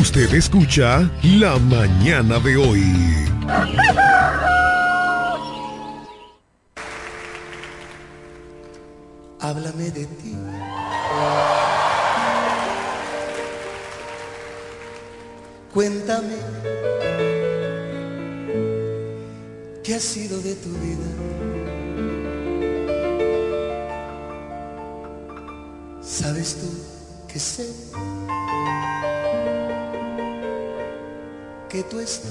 Usted escucha La Mañana de hoy. Háblame de ti. Cuéntame qué ha sido de tu vida. ¿Sabes tú que sé que tú estás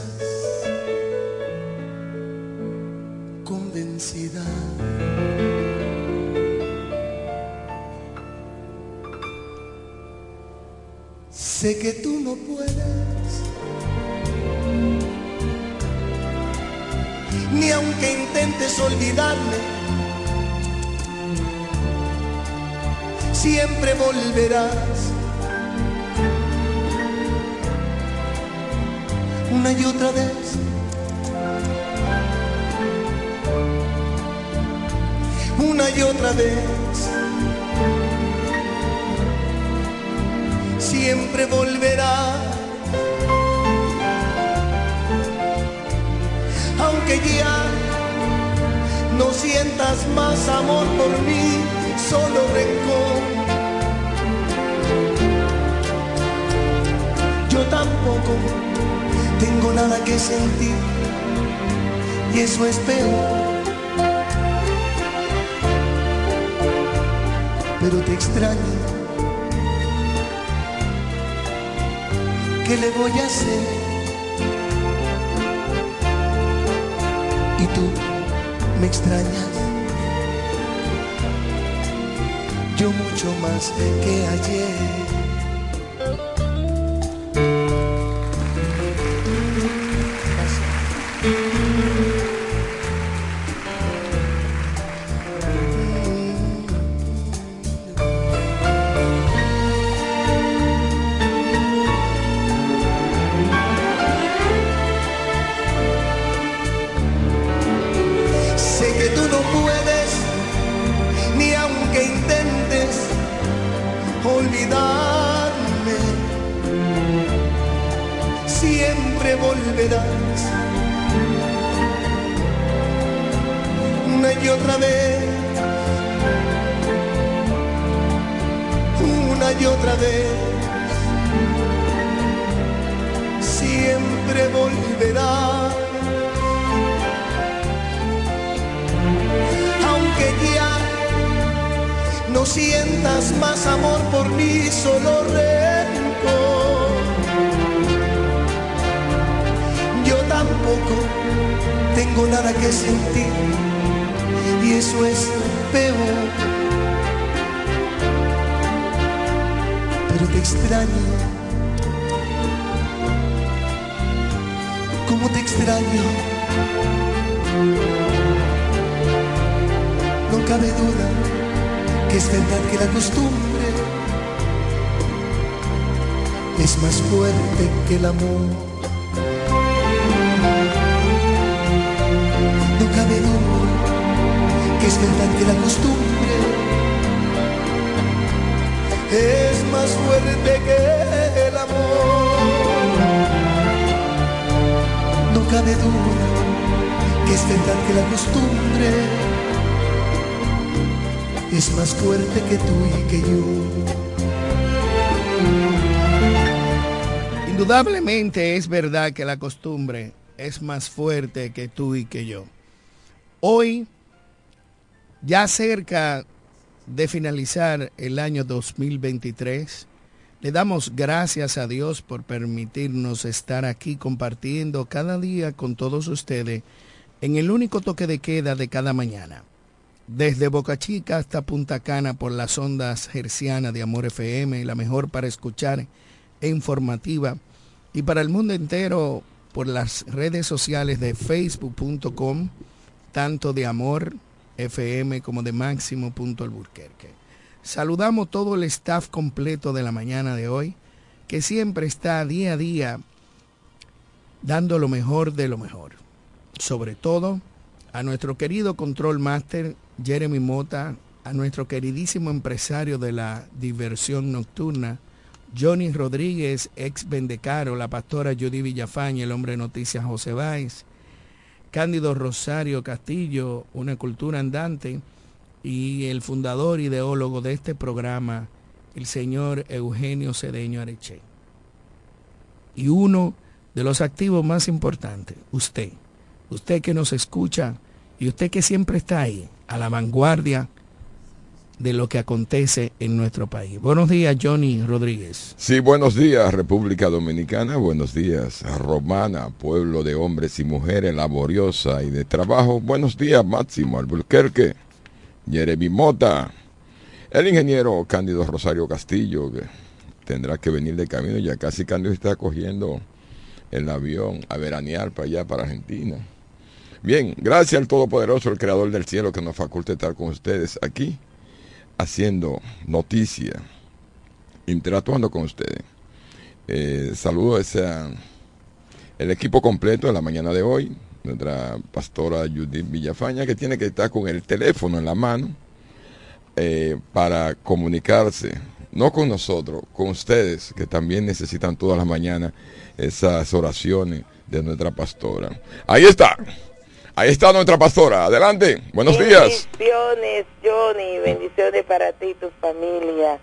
convencida? Sé que tú no puedes, ni aunque intentes olvidarme, siempre volverás. Una y otra vez. Una y otra vez. siempre volverá. Aunque ya no sientas más amor por mí, solo rencor. Yo tampoco tengo nada que sentir y eso es peor. Pero te extraño ¿qué le voy a hacer? Y tú me extrañas, yo mucho más que ayer. Que es verdad que la costumbre es más fuerte que el amor. No cabe duda que es verdad que la costumbre es más fuerte que tú y que yo. Indudablemente es verdad que la costumbre es más fuerte que tú y que yo. Hoy, ya cerca de finalizar el año 2023, le damos gracias a Dios por permitirnos estar aquí compartiendo cada día con todos ustedes en el único toque de queda de cada mañana. Desde Boca Chica hasta Punta Cana por las ondas hercianas de Amor FM, la mejor para escuchar e informativa, y para el mundo entero por las redes sociales de facebook.com, tanto de Amor FM como de Máximo.alburquerque. Saludamos todo el staff completo de la mañana de hoy, que siempre está día a día dando lo mejor de lo mejor. Sobre todo a nuestro querido Control Master Jeremy Mota, a nuestro queridísimo empresario de la diversión nocturna, Johnny Rodríguez, ex Bendecaro, la pastora Judy Villafaña, el hombre de noticias José Báez, Cándido Rosario Castillo, una cultura andante, y el fundador ideólogo de este programa, el señor Eugenio Cedeño Areche. Y uno de los activos más importantes, usted, usted que nos escucha y usted que siempre está ahí, a la vanguardia de lo que acontece en nuestro país. Buenos días, Johnny Rodríguez. Sí, buenos días, República Dominicana. Buenos días, Romana, pueblo de hombres y mujeres laboriosa y de trabajo. Buenos días, Máximo Albuquerque, Jeremy Mota, el ingeniero Cándido Rosario Castillo, que tendrá que venir de camino. Ya casi Cándido está cogiendo el avión a veranear para allá, para Argentina. Bien, gracias al Todopoderoso, el Creador del Cielo, que nos faculte estar con ustedes aquí haciendo noticia, interactuando con ustedes. Eh, saludo a el equipo completo de la mañana de hoy, nuestra pastora Judith Villafaña, que tiene que estar con el teléfono en la mano eh, para comunicarse, no con nosotros, con ustedes, que también necesitan todas las mañanas esas oraciones de nuestra pastora. Ahí está. Ahí está nuestra pastora. Adelante. Buenos días. Bendiciones, Johnny. Bendiciones para ti y tu familia.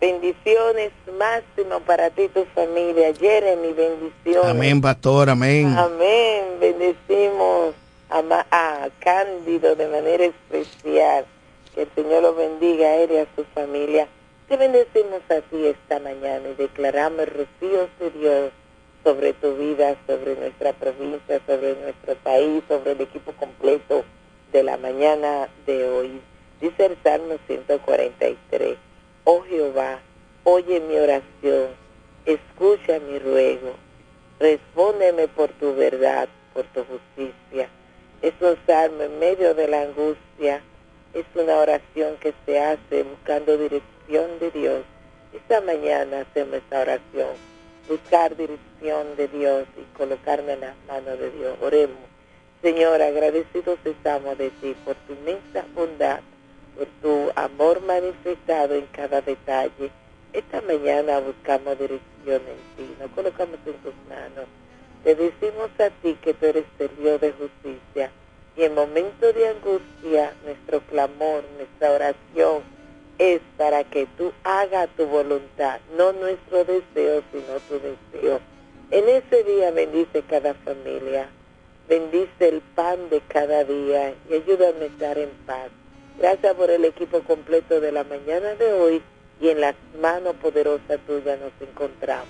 Bendiciones máximo para ti y tu familia. Jeremy, bendiciones. Amén, pastor. Amén. Amén. Bendecimos a, a Cándido de manera especial. Que el Señor lo bendiga a él y a su familia. Te bendecimos a ti esta mañana y declaramos rocíos de Dios sobre tu vida, sobre nuestra provincia, sobre nuestro país, sobre el equipo completo de la mañana de hoy. Dice el Salmo 143, oh Jehová, oye mi oración, escucha mi ruego, respóndeme por tu verdad, por tu justicia. Es un salmo en medio de la angustia, es una oración que se hace buscando dirección de Dios. Esta mañana hacemos esta oración buscar dirección de Dios y colocarme en las manos de Dios. Oremos. Señor, agradecidos estamos de ti por tu inmensa bondad, por tu amor manifestado en cada detalle. Esta mañana buscamos dirección en ti, nos colocamos en tus manos. Te decimos a ti que tú eres el Dios de justicia y en momentos de angustia nuestro clamor, nuestra oración, es para que tú hagas tu voluntad, no nuestro deseo, sino tu deseo. En ese día bendice cada familia, bendice el pan de cada día y ayúdame a estar en paz. Gracias por el equipo completo de la mañana de hoy y en las manos poderosas tuyas nos encontramos.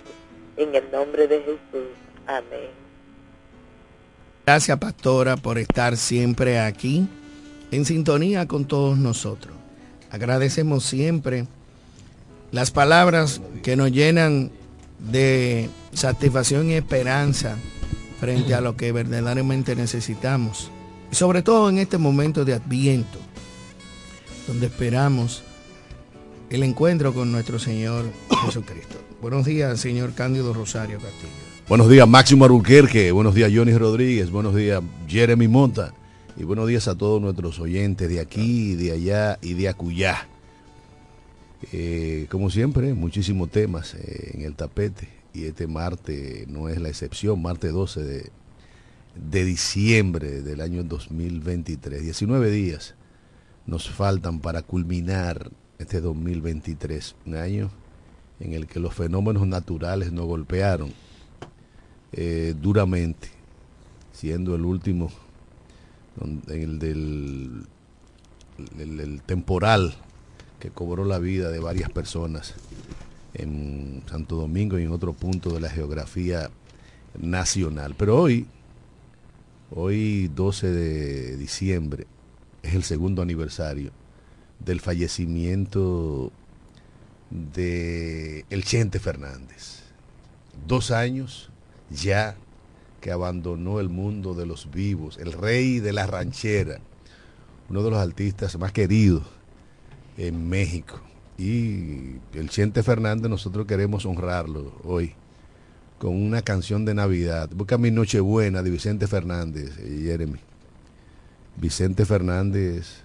En el nombre de Jesús. Amén. Gracias, pastora, por estar siempre aquí en sintonía con todos nosotros. Agradecemos siempre las palabras que nos llenan de satisfacción y esperanza frente a lo que verdaderamente necesitamos. Y sobre todo en este momento de adviento, donde esperamos el encuentro con nuestro Señor Jesucristo. Buenos días, señor Cándido Rosario Castillo. Buenos días, Máximo Arulquerque. Buenos días, Johnny Rodríguez. Buenos días, Jeremy Monta. Y buenos días a todos nuestros oyentes de aquí, de allá y de acullá. Eh, como siempre, muchísimos temas eh, en el tapete y este martes no es la excepción, martes 12 de, diciembre del año 2023. 19 días nos faltan para culminar este 2023, un año en el que los fenómenos naturales nos golpearon eh, duramente, siendo el último el del el, temporal que cobró la vida de varias personas en Santo Domingo y en otro punto de la geografía nacional. Pero hoy, hoy 12 de diciembre, es el segundo aniversario del fallecimiento de el Chente Fernández. Dos años ya que abandonó el mundo de los vivos, el rey de la ranchera, uno de los artistas más queridos en México. Y el Chente Fernández nosotros queremos honrarlo hoy con una canción de Navidad. Busca mi Nochebuena de Vicente Fernández, eh, Jeremy. Vicente Fernández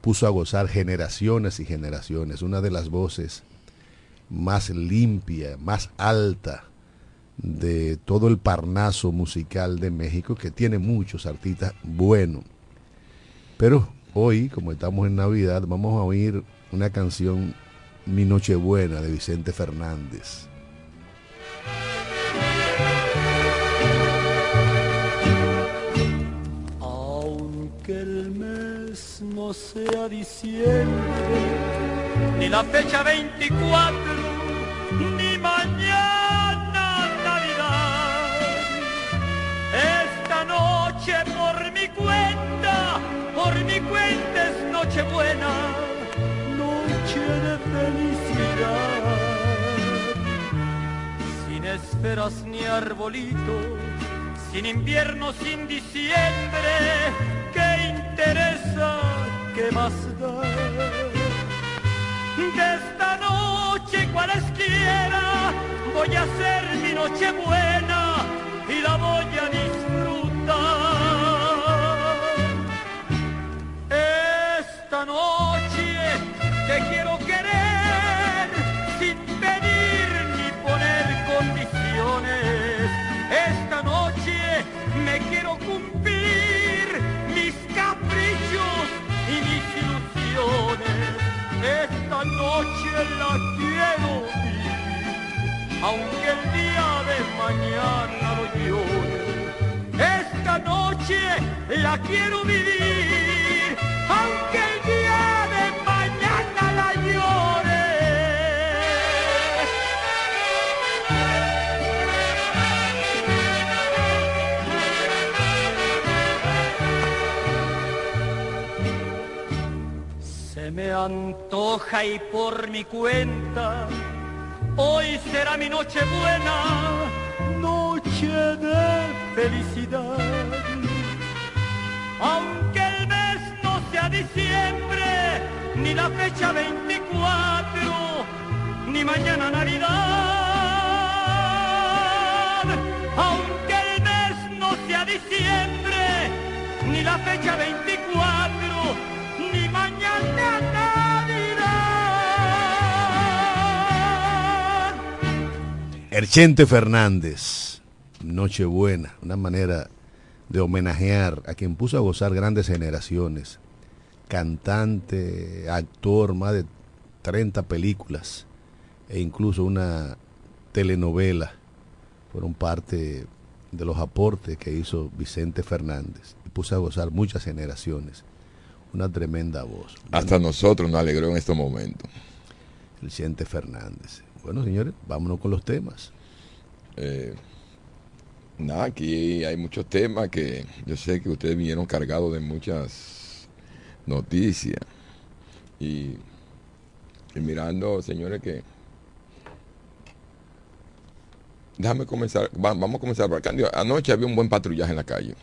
puso a gozar generaciones y generaciones, una de las voces más limpia, más alta de todo el parnaso musical de México, que tiene muchos artistas buenos. Pero hoy, como estamos en Navidad, vamos a oír una canción Mi Nochebuena de Vicente Fernández. Aunque el mes no sea diciembre, ni la fecha 24, por mi cuenta es Nochebuena, noche de felicidad. Sin esferas ni arbolitos, sin invierno, sin diciembre, ¿qué interesa? ¿Qué más da? De esta noche cualesquiera voy a hacer mi noche buena y la voy a disfrutar. Noche te quiero querer sin pedir ni poner condiciones. Esta noche me quiero cumplir mis caprichos y mis ilusiones. Esta noche la quiero vivir, aunque el día de mañana lo llore. Esta noche la quiero vivir, aunque el y por mi cuenta, hoy será mi noche buena, noche de felicidad. Aunque el mes no sea diciembre, ni la fecha 24, ni mañana Navidad. Aunque el mes no sea diciembre, ni la fecha 24, Erchente Fernández, Nochebuena, una manera de homenajear a quien puso a gozar grandes generaciones. Cantante, actor, más de 30 películas e incluso una telenovela fueron parte de los aportes que hizo Vicente Fernández y puso a gozar muchas generaciones. Una tremenda voz. Hasta nosotros nos alegró en estos momentos. Vicente Fernández. Bueno, señores, vámonos con los temas. Eh, nada, aquí hay muchos temas que yo sé que ustedes vinieron cargados de muchas noticias. Y, y mirando, señores, que... Déjame comenzar, va- vamos a comenzar por acá. Anoche había un buen patrullaje en la calle.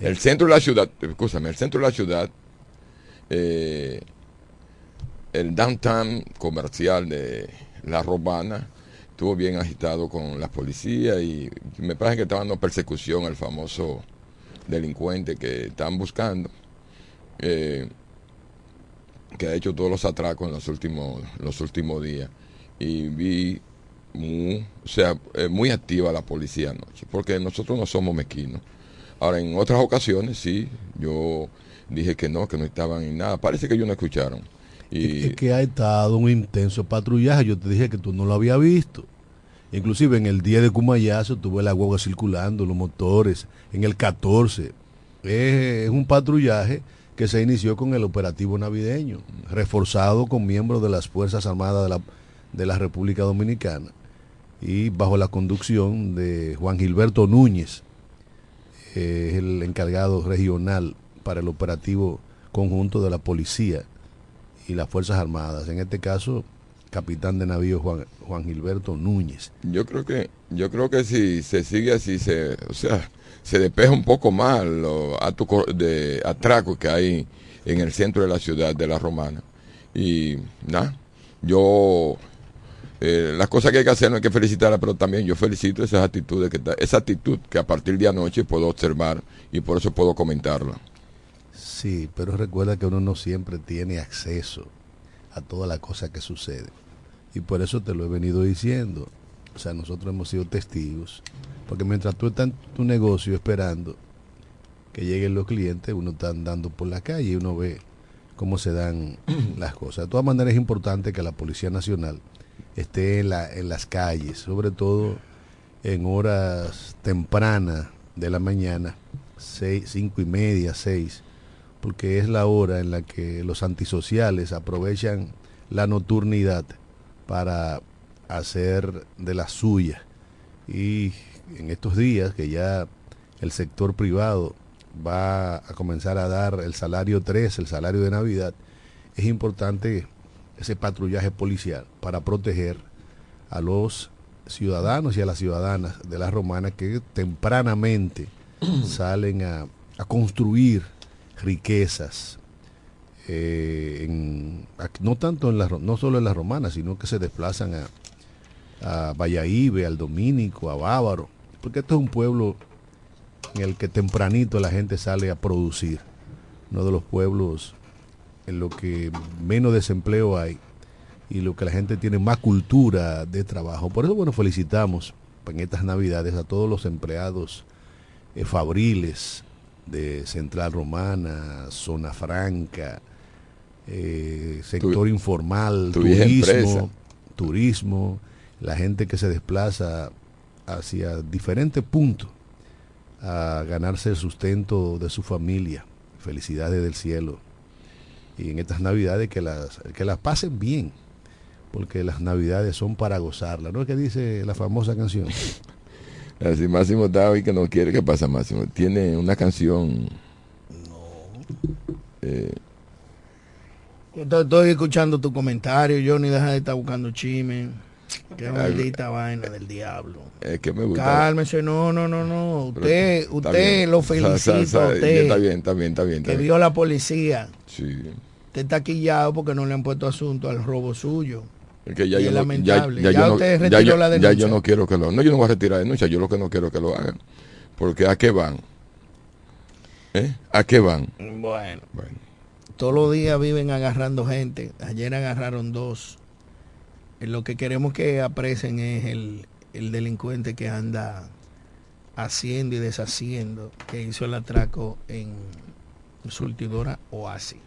El centro de la ciudad, escúchame, el centro de la ciudad, eh, el downtown comercial de La Romana, estuvo bien agitado con la policía y me parece que estaban dando persecución al famoso delincuente que están buscando, eh, que ha hecho todos los atracos en los últimos, los últimos días. Y vi muy, o sea, eh, muy activa la policía anoche, porque nosotros no somos mezquinos. Ahora, en otras ocasiones sí, yo dije que no, que no estaban en nada. Parece que ellos no escucharon. Es que ha estado un intenso patrullaje. Yo te dije que tú no lo habías visto. Inclusive en el día de Cumayazo tuve la guagua circulando, los motores, en el 14. Es, un patrullaje que se inició con el operativo navideño, reforzado con miembros de las Fuerzas Armadas de la, de la República Dominicana y bajo la conducción de Juan Gilberto Núñez, eh, el encargado regional para el operativo conjunto de la policía y las Fuerzas Armadas. En este caso, capitán de navío Juan, Juan Gilberto Núñez. Yo creo que, yo creo que si se sigue así, se, o sea, se despeja un poco más los co- de atraco que hay en el centro de la ciudad de la Romana. Y nada, yo eh, las cosas que hay que hacer no hay que felicitarla, pero también yo felicito esas actitudes que esa actitud que a partir de anoche puedo observar y por eso puedo comentarla. Sí, pero recuerda que uno no siempre tiene acceso a toda la cosa que sucede. Y por eso te lo he venido diciendo. O sea, nosotros hemos sido testigos. Porque mientras tú estás en tu negocio esperando que lleguen los clientes, uno está andando por la calle y uno ve cómo se dan las cosas. De todas maneras es importante que la Policía Nacional esté en, la, en las calles, sobre todo en horas tempranas de la mañana, cinco y media, seis, porque es la hora en la que los antisociales aprovechan la nocturnidad para hacer de la suya. Y en estos días que ya el sector privado va a comenzar a dar el salario 3, el salario de Navidad, es importante ese patrullaje policial para proteger a los ciudadanos y a las ciudadanas de la romana que tempranamente salen a, a construir riquezas eh, en- no tanto en la, ro- no solo en la romana sino que se desplazan a, a Valladolid, al Domínico, a Bávaro, porque esto es un pueblo en el que tempranito la gente sale a producir, uno de los pueblos en lo que menos desempleo hay y lo que la gente tiene más cultura de trabajo. Por eso, bueno, felicitamos en estas navidades a todos los empleados eh, fabriles de Central Romana, Zona Franca, eh, sector Tu- informal, empresa. turismo, turismo, la gente que se desplaza hacia diferentes puntos a ganarse el sustento de su familia. Felicidades del cielo. Y en estas navidades que las, que las pasen bien, porque las navidades son para gozarlas. ¿No es que dice la famosa canción? Así Máximo está hoy que no quiere que pasa Máximo. Tiene una canción. Eh, Yo estoy- Estoy escuchando tu comentario, Johnny, deja de estar buscando chisme. Qué maldita vaina del diablo. es que me gusta. Cálmese, no, no, no, no. Usted, usted bien. lo felicito a usted Está bien, está bien, está bien. está que bien. vio la policía. Sí. Usted está quillado porque no le han puesto asunto al robo suyo. Es que ya Y yo es no- lamentable. Ya, Ya yo no- usted ya retiró yo- la ya denuncia. yo no quiero que lo. No, yo no voy a retirar denuncia. Yo lo que no quiero es que lo hagan. Porque ¿a qué van? ¿Eh? ¿A qué van? Bueno, Bueno, todos los días viven agarrando gente. Ayer agarraron dos. Eh, Lo que queremos que aprecien es el, el delincuente que anda haciendo y deshaciendo, que hizo el atraco en surtidora Oasis.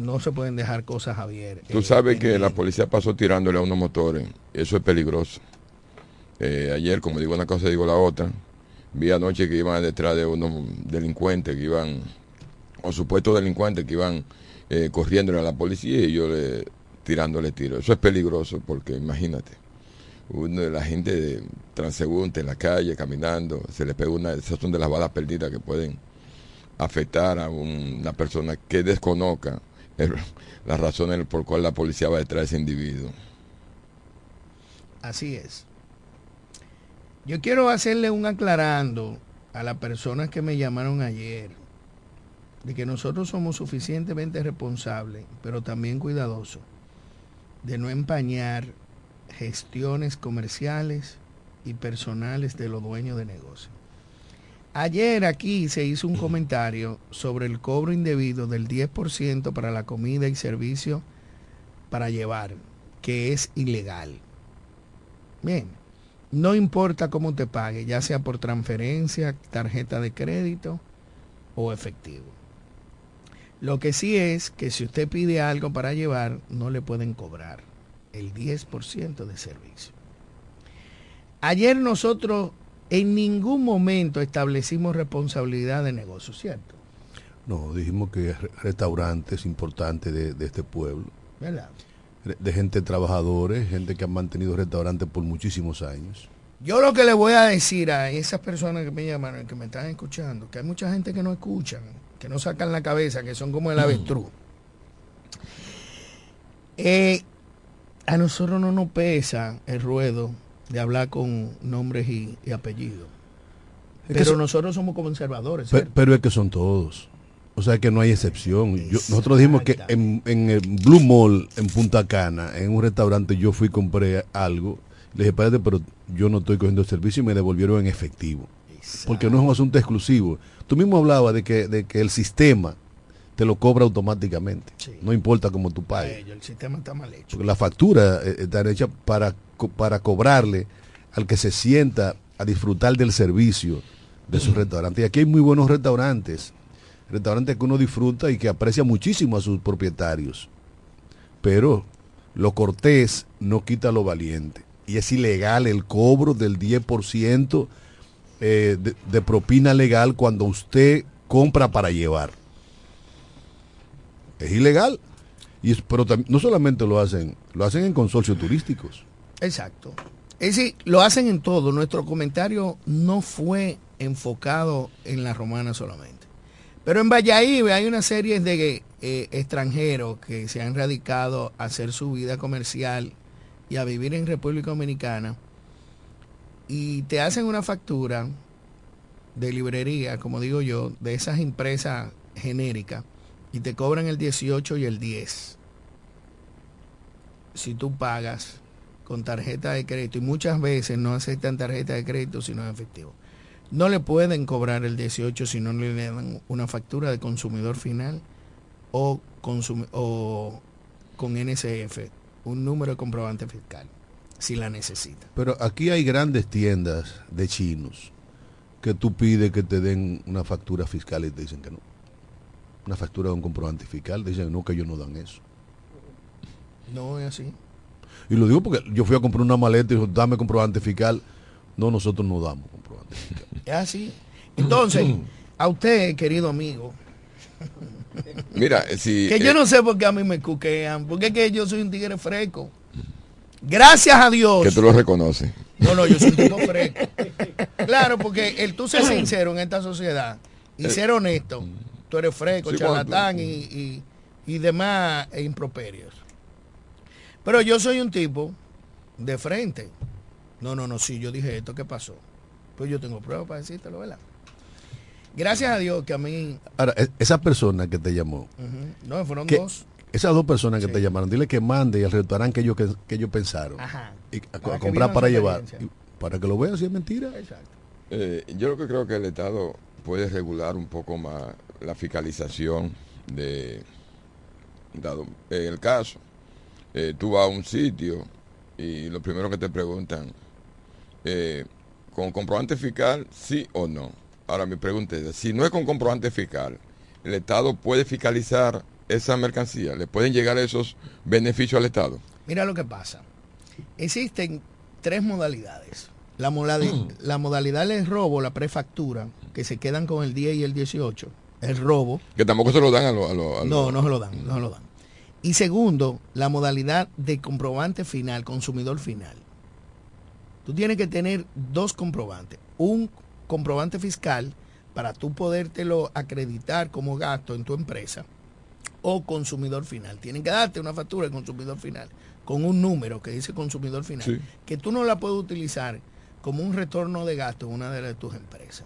No se pueden dejar cosas Javier. tú eh, sabes en que la policía pasó tirándole a unos motores. Eso es peligroso. Eh, ayer, como digo una cosa, digo la otra. Vi anoche que iban detrás de unos delincuentes que iban, o supuestos delincuentes que iban eh, corriéndole a la policía y yo le, tirándole tiros. Eso es peligroso porque imagínate, uno de la gente transeúnte en la calle caminando, se le pega una, esas son de las balas perdidas que pueden afectar a un- una persona que desconozca las razones por cual la policía va detrás de ese individuo. Así es. Yo quiero hacerle un aclarando a las personas que me llamaron ayer de que nosotros somos suficientemente responsables, pero también cuidadosos, de no empañar gestiones comerciales y personales de los dueños de negocios. Ayer aquí se hizo un comentario sobre el cobro indebido del 10% para la comida y servicio para llevar, que es ilegal. Bien, no importa cómo te pague, ya sea por transferencia, tarjeta de crédito o efectivo. Lo que sí es que si usted pide algo para llevar, no le pueden cobrar el 10% de servicio. Ayer nosotros en ningún momento establecimos responsabilidad de negocio, ¿cierto? No, dijimos que re- restaurantes importantes de, de este pueblo, ¿Verdad? de gente trabajadores, gente que han mantenido restaurantes por muchísimos años. Yo lo que le voy a decir a esas personas que me llamaron, que me están escuchando, que hay mucha gente que no escuchan, que no sacan la cabeza, que son como el avestruz. Eh, a nosotros no nos pesa el ruedo de hablar con nombres y, y apellidos. Es Pero so- nosotros somos conservadores. Pero es que son todos. O sea que no hay excepción. Yo- nosotros dijimos que en, en el Blue Mall, en Punta Cana, en un restaurante, yo fui y compré algo. Le dije, espérate, pero yo no estoy cogiendo el servicio y me devolvieron en efectivo. Porque no es un asunto exclusivo. Tú mismo hablabas de que, de que el sistema te lo cobra automáticamente. Sí. No importa cómo tú pagues. el sistema está mal hecho. Porque la factura eh, está hecha para, para cobrarle al que se sienta a disfrutar del servicio de su restaurante. Y aquí hay muy buenos restaurantes, restaurantes que uno disfruta y que aprecia muchísimo a sus propietarios. Pero lo cortés no quita lo valiente. Y es ilegal el cobro del 10% eh, de, de propina legal cuando usted compra para llevar. Es ilegal. Y es- pero no solamente lo hacen, lo hacen en consorcios turísticos. Exacto. Es decir, lo hacen en todo. Nuestro comentario no fue enfocado en la romana solamente. Pero en Valladolid hay una serie de eh, extranjeros que se han radicado a hacer su vida comercial y a vivir en República Dominicana y te hacen una factura de librería, como digo yo, de esas empresas genéricas y te cobran el 18 y el 10 si tú pagas con tarjeta de crédito y muchas veces no aceptan tarjeta de crédito sino en efectivo. No le pueden cobrar el 18 si no le dan una factura de consumidor final o, con NSF, un número de comprobante fiscal, si la necesita. Pero aquí hay grandes tiendas de chinos que tú pides que te den una factura fiscal y te dicen que no. Una factura de un comprobante fiscal, dicen no, que ellos no dan eso. No es así. Y lo digo porque yo fui a comprar una maleta y dijo, dame comprobante fiscal. No, nosotros no damos comprobante fiscal. Es así. Entonces, a usted, querido amigo, Mira, eh, si... Que yo eh, no sé por qué a mí me cuquean, porque es que yo soy un tigre fresco. Gracias a Dios. Que tú lo reconoces. No, no, yo soy un tipo fresco. Claro, porque el tú ser sincero en esta sociedad y ser honesto, tú eres fresco, Sí, charlatán y, y, y demás e improperios. Pero yo soy un tipo de frente. No, no, no, sí, yo dije esto, ¿qué pasó? Pues yo tengo pruebas para decírtelo, ¿verdad? Gracias a Dios que a mí, Ahora, e- esa persona que te llamó, no, fueron que- dos. esas dos personas que Sí. te llamaron, dile que mande al restaurante que ellos, que, que ellos pensaron. Ajá. Y a, Para a que comprar para llevar. Y para que lo vean si es mentira. Exacto. Eh, yo lo que creo que el Estado puede regular un poco más la fiscalización de, dado el caso, eh, tú vas a un sitio y lo primero que te preguntan, eh, ¿con comprobante fiscal sí o no? Ahora mi pregunta es, si no es con comprobante fiscal, ¿el Estado puede fiscalizar esa mercancía? ¿Le pueden llegar esos beneficios al Estado? Mira lo que pasa. Existen tres modalidades. La, modali- la modalidad del robo, la prefactura, que se quedan con el 10 y el 18. El robo. Que tampoco se lo dan a los... No, no se lo dan, no se lo dan. Y segundo, la modalidad de comprobante final, consumidor final. Tú tienes que tener dos comprobantes. Un comprobante fiscal para tú podértelo acreditar como gasto en tu empresa o consumidor final. Tienen que darte una factura de consumidor final con un número que dice consumidor final, Sí. que tú no la puedes utilizar como un retorno de gasto en una de tus empresas.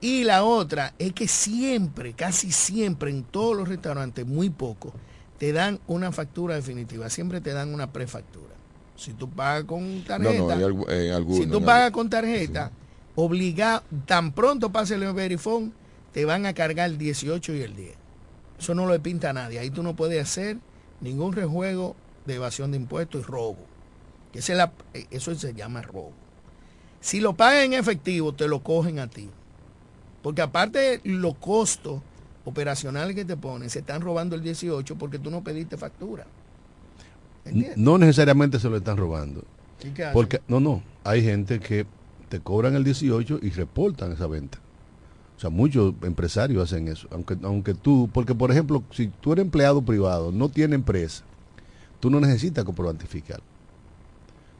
Y la otra es que siempre, casi siempre, en todos los restaurantes, muy poco, te dan una factura definitiva. Siempre te dan una prefactura. Si tú pagas con tarjeta, no, hay algunos, si tú pagas con tarjeta, obligado, tan pronto pase el verifón, te van a cargar el 18 y el 10. Eso no lo pinta a nadie. Ahí tú no puedes hacer ningún rejuego de evasión de impuestos y robo. Que la- eso se llama robo. Si lo pagas en efectivo, te lo cogen a ti. Porque aparte de los costos operacionales que te ponen, se están robando el 18 porque tú no pediste factura. ¿Entiendes? No necesariamente se lo están robando. ¿Y qué? Porque, no, no, hay gente que te cobran el 18 y reportan esa venta. O sea, muchos empresarios hacen eso. Aunque, aunque tú, porque por ejemplo, si tú eres empleado privado, no tienes empresa, tú no necesitas comprobante fiscal.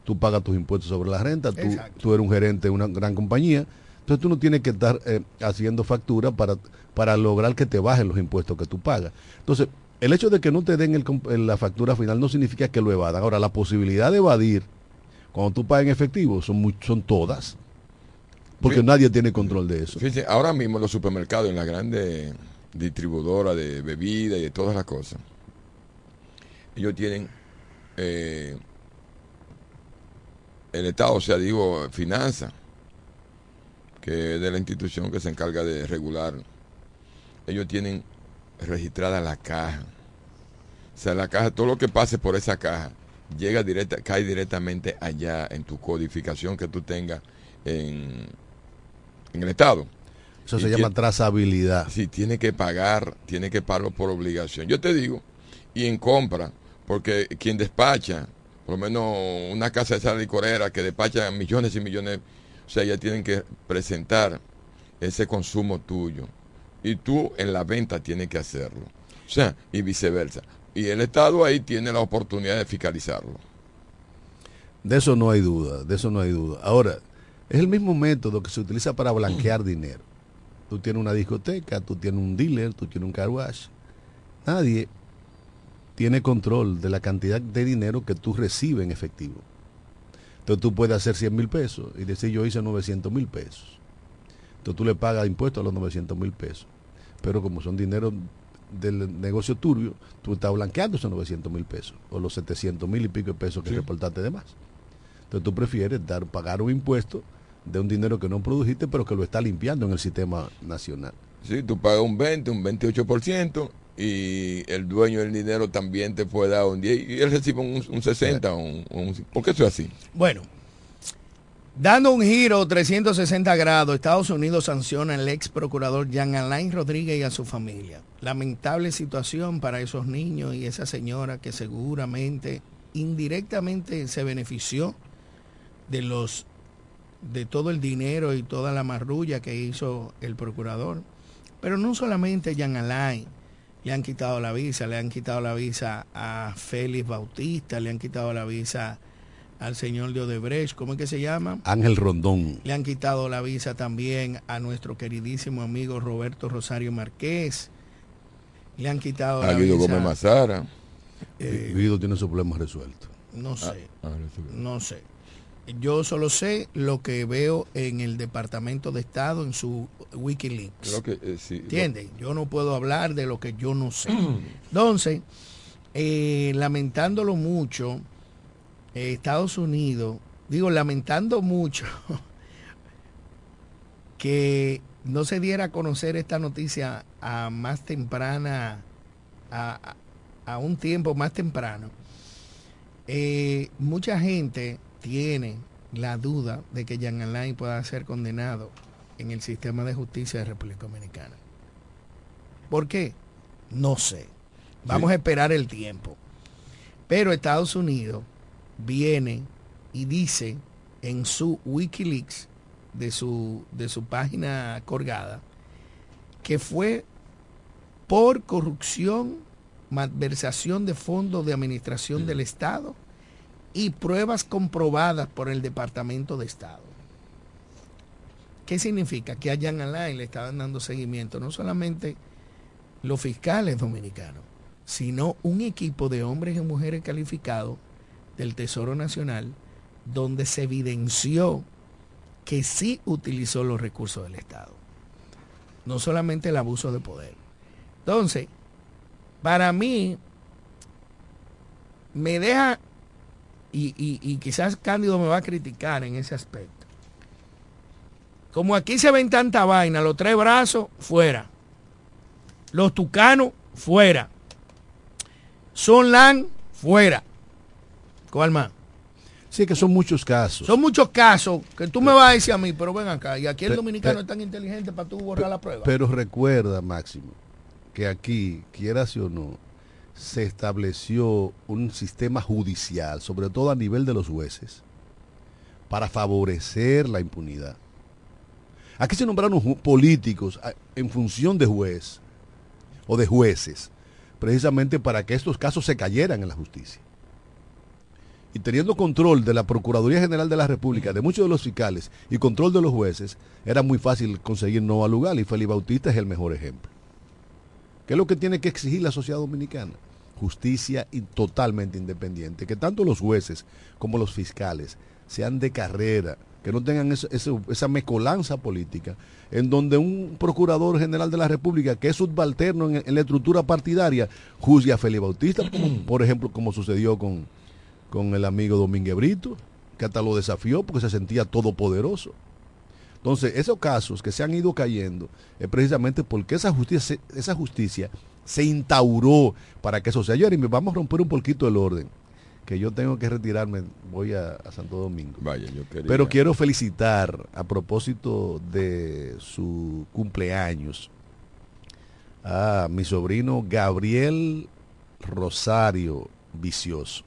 Tú pagas tus impuestos sobre la renta, tú, tú eres un gerente de una gran compañía, entonces tú no tienes que estar eh, haciendo factura para, para lograr que te bajen los impuestos que tú pagas. Entonces, el hecho de que no te den el la factura final no significa que lo evadan. Ahora, la posibilidad de evadir cuando tú pagas en efectivo son, muy- son todas. Porque nadie tiene control de eso. Fíjense, ahora mismo en los supermercados, en las grandes distribuidoras de bebidas y de todas las cosas, ellos tienen eh, el Estado, o sea, digo, finanzas, que es de la institución que se encarga de regular. Ellos tienen registrada la caja. O sea, la caja, todo lo que pase por esa caja, llega directa, cae directamente allá en tu codificación que tú tengas en, en el Estado. Eso Y se llama tiene- trazabilidad. si tiene que pagar, tiene que pagarlo por obligación. Yo te digo, y en compra, porque quien despacha, por lo menos una casa de sal licorera que despacha millones y millones, o sea, ya tienen que presentar ese consumo tuyo. Y tú en la venta tienes que hacerlo. O sea, y viceversa. Y el Estado ahí tiene la oportunidad de fiscalizarlo. De eso no hay duda, de eso no hay duda. Ahora, es el mismo método que se utiliza para blanquear dinero. Tú tienes una discoteca, tú tienes un dealer, tú tienes un car wash. Nadie tiene control de la cantidad de dinero que tú recibes en efectivo. Entonces tú puedes hacer 100 mil pesos y decir yo hice 900 mil pesos. Entonces tú le pagas impuestos a los 900 mil pesos. Pero como son dinero del negocio turbio, tú estás blanqueando esos 900 mil pesos o los 700 mil y pico de pesos que Sí. reportaste de más. Entonces tú prefieres dar, pagar un impuesto de un dinero que no produjiste, pero que lo está limpiando en el sistema nacional. Sí, tú pagas un 20, un 28% y el dueño del dinero también te puede dar un 10 y él recibe un, un 60, un, un, ¿por qué eso es así? Bueno, dando un giro 360 grados, Estados Unidos sanciona al ex procurador Jean Alain Rodríguez y a su familia. Lamentable situación para esos niños y esa señora que seguramente indirectamente se benefició de los de todo el dinero y toda la marrulla que hizo el procurador. Pero no solamente Jean Alain, le han quitado la visa, le han quitado la visa a Félix Bautista, le han quitado la visa al señor de Odebrecht, ¿cómo es que se llama? Ángel Rondón. Le han quitado la visa también a nuestro queridísimo amigo Roberto Rosario Márquez. Le han quitado A la Guido visa. Gómez Mazara. eh, Guido tiene sus problemas resueltos. no sé, Ah, eso- no sé. Yo solo sé lo que veo en el Departamento de Estado en su Wikileaks. Creo que eh, sí. ¿Entiendes? Yo no puedo hablar de lo que yo no sé. Entonces, eh, lamentándolo mucho, eh, Estados Unidos, digo, lamentando mucho que no se diera a conocer esta noticia a más temprana, a, un tiempo más temprano, mucha gente tiene la duda de que Jean Alain pueda ser condenado en el sistema de justicia de República Dominicana. ¿Por qué? No sé. Vamos Sí. a esperar el tiempo. Pero Estados Unidos viene y dice en su Wikileaks, de su, de su página colgada, que fue por corrupción, malversación de fondos de administración del Estado y pruebas comprobadas por el Departamento de Estado. ¿Qué significa? Que a Jean Alain le estaban dando seguimiento no solamente los fiscales dominicanos, sino un equipo de hombres y mujeres calificados del Tesoro Nacional, donde se evidenció que sí utilizó los recursos del Estado. No solamente el abuso de poder. Entonces, para mí, me deja, y, y- y quizás Cándido me va a criticar en ese aspecto. Como aquí se ven tanta vaina, los tres brazos fuera. Los tucanos fuera. Son Lan fuera. ¿Cuál más? Sí, que son muchos casos. Son muchos casos que tú me vas a decir a mí, pero ven acá, y aquí el dominicano es tan inteligente para tú borrar la prueba. Pero recuerda, Máximo, que aquí, quieras o no, se estableció un sistema judicial, sobre todo a nivel de los jueces, para favorecer la impunidad. Aquí se nombraron políticos en función de juez o de jueces, precisamente para que estos casos se cayeran en la justicia. Y teniendo control de la Procuraduría General de la República, de muchos de los fiscales y control de los jueces, era muy fácil conseguir no al lugar y Félix Bautista es el mejor ejemplo. ¿Qué es lo que tiene que exigir la sociedad dominicana? Justicia y totalmente independiente. Que tanto los jueces como los fiscales sean de carrera, que no tengan esa, mecolanza política, en donde un procurador general de la República, que es subalterno en, la estructura partidaria, juzgue a Félix Bautista, por ejemplo, como sucedió con, con el amigo Domínguez Brito, que hasta lo desafió porque se sentía todopoderoso. Entonces, esos casos que se han ido cayendo es precisamente porque esa justicia, esa justicia se instauró para que eso sea. Jeremy, vamos a romper un poquito el orden, que yo tengo que retirarme, voy a, a Santo Domingo. Vaya, yo quería. Pero quiero felicitar a propósito de su cumpleaños a mi sobrino Gabriel Rosario Vicioso,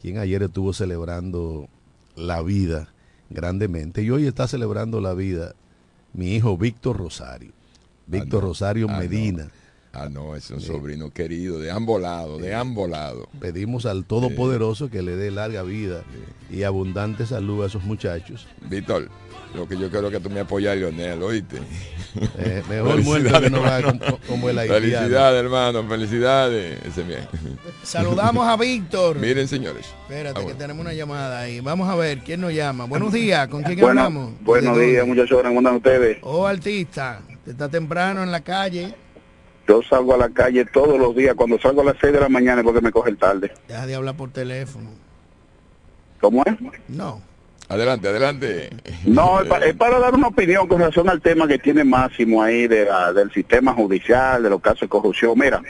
quien ayer estuvo celebrando la vida grandemente y hoy está celebrando la vida mi hijo Víctor Rosario. Víctor no. Rosario Ah, no. Ah, no, es un sobrino querido, de ambos lados, de ambos lados. Pedimos al Todopoderoso que le dé larga vida y abundante salud a esos muchachos. Víctor, lo que yo quiero que tú me apoyas, Lionel, ¿oíste? Eh, mejor muerto que no va como, como el haitiano. Felicidades, hermano, felicidades. Ese bien. Saludamos a Víctor. Miren, señores. Espérate, Ah, que tenemos una llamada ahí. Vamos a ver, ¿quién nos llama? Buenos días, ¿con quién Bueno, hablamos? buenos ¿De días, muchachos. ¿Cómo están ustedes? Oh, artista, está temprano en la calle. Yo salgo a la calle todos los días. Cuando salgo a las 6 de la mañana es porque me coge el tarde. Deja de hablar por teléfono. ¿Cómo es? No. Adelante, adelante. No, es, pa- es para dar una opinión con relación al tema que tiene Máximo ahí de la- del sistema judicial, de los casos de corrupción. Mira,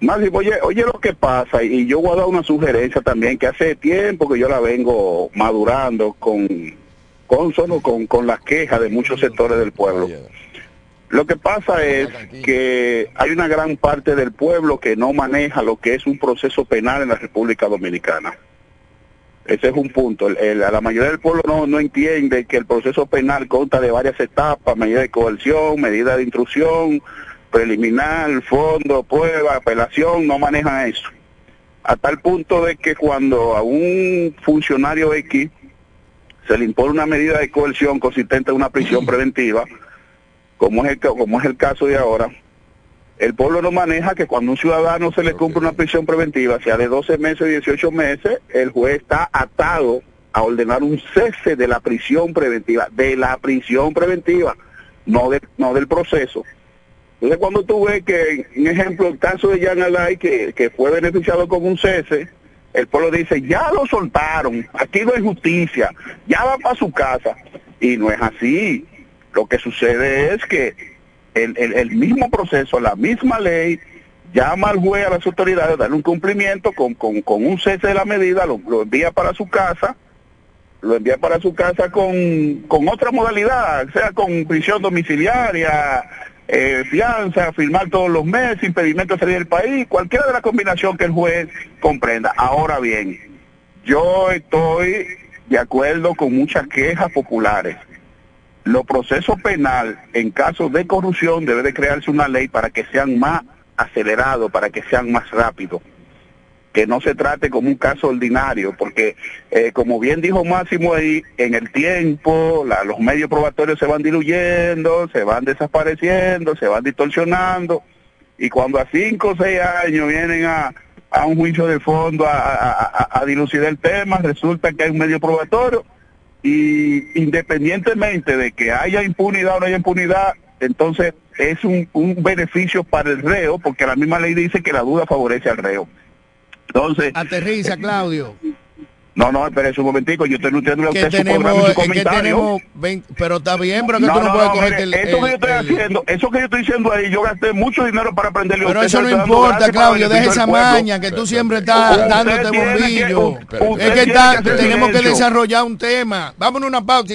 Máximo, oye, oye lo que pasa, y yo voy a dar una sugerencia también, que hace tiempo que yo la vengo madurando con, con, solo con, con las quejas de muchos sectores del pueblo. Lo que pasa es que hay una gran parte del pueblo que no maneja lo que es un proceso penal en la República Dominicana. Ese es un punto. El- el- la mayoría del pueblo no, no entiende que el proceso penal consta de varias etapas, medidas de coerción, medidas de intrusión, preliminar, fondo, prueba, apelación, no manejan eso. A tal punto de que cuando a un funcionario X se le impone una medida de coerción consistente en una prisión preventiva, como es el, como es el caso de ahora, el pueblo no maneja que cuando un ciudadano se le cumple una prisión preventiva, sea de 12 meses o 18 meses, el juez está atado a ordenar un cese de la prisión preventiva, de la prisión preventiva, no, no del proceso. Entonces cuando tú ves que, un ejemplo, el caso de Jan Alay, que, que fue beneficiado con un cese, el pueblo dice, ya lo soltaron, aquí no hay justicia, ya va para su casa. Y no es así. Lo que sucede es que el, el- mismo proceso, la misma ley, llama al juez, a las autoridades, darle un cumplimiento con, con, con un cese de la medida, lo, lo envía para su casa, lo envía para su casa con, con otra modalidad, sea con prisión domiciliaria, eh, fianza, firmar todos los meses, impedimento de salir del país, cualquiera de la combinación que el juez comprenda. Ahora bien, yo estoy de acuerdo con muchas quejas populares. Los procesos penal en casos de corrupción debe de crearse una ley para que sean más acelerados, para que sean más rápidos. Que no se trate como un caso ordinario, porque eh, como bien dijo Máximo ahí, en el tiempo la- los medios probatorios se van diluyendo, se van desapareciendo, se van distorsionando, y cuando a cinco o seis años vienen a, a un juicio de fondo a, a- a dilucidar el tema, resulta que hay un medio probatorio, y independientemente de que haya impunidad o no haya impunidad, entonces es un, un beneficio para el reo, porque la misma ley dice que la duda favorece al reo. Entonces, Aterriza, Claudio. No, no, espérese un momentico, yo estoy nutriendo a Que usted su programa su que comentario. tenemos 20 pero está bien, pero que no, tú no, no, puedes cogerte el, eso que yo estoy el- haciendo, eso que yo estoy diciendo ahí, yo gasté mucho dinero para aprenderle a Pero eso no importa, Claudio, deja esa maña que tú siempre estás Usted dándote que- bombillo. usted Es que está- que tenemos que desarrollar un tema. Vámonos a una pausa.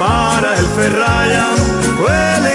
para el ferraya, huele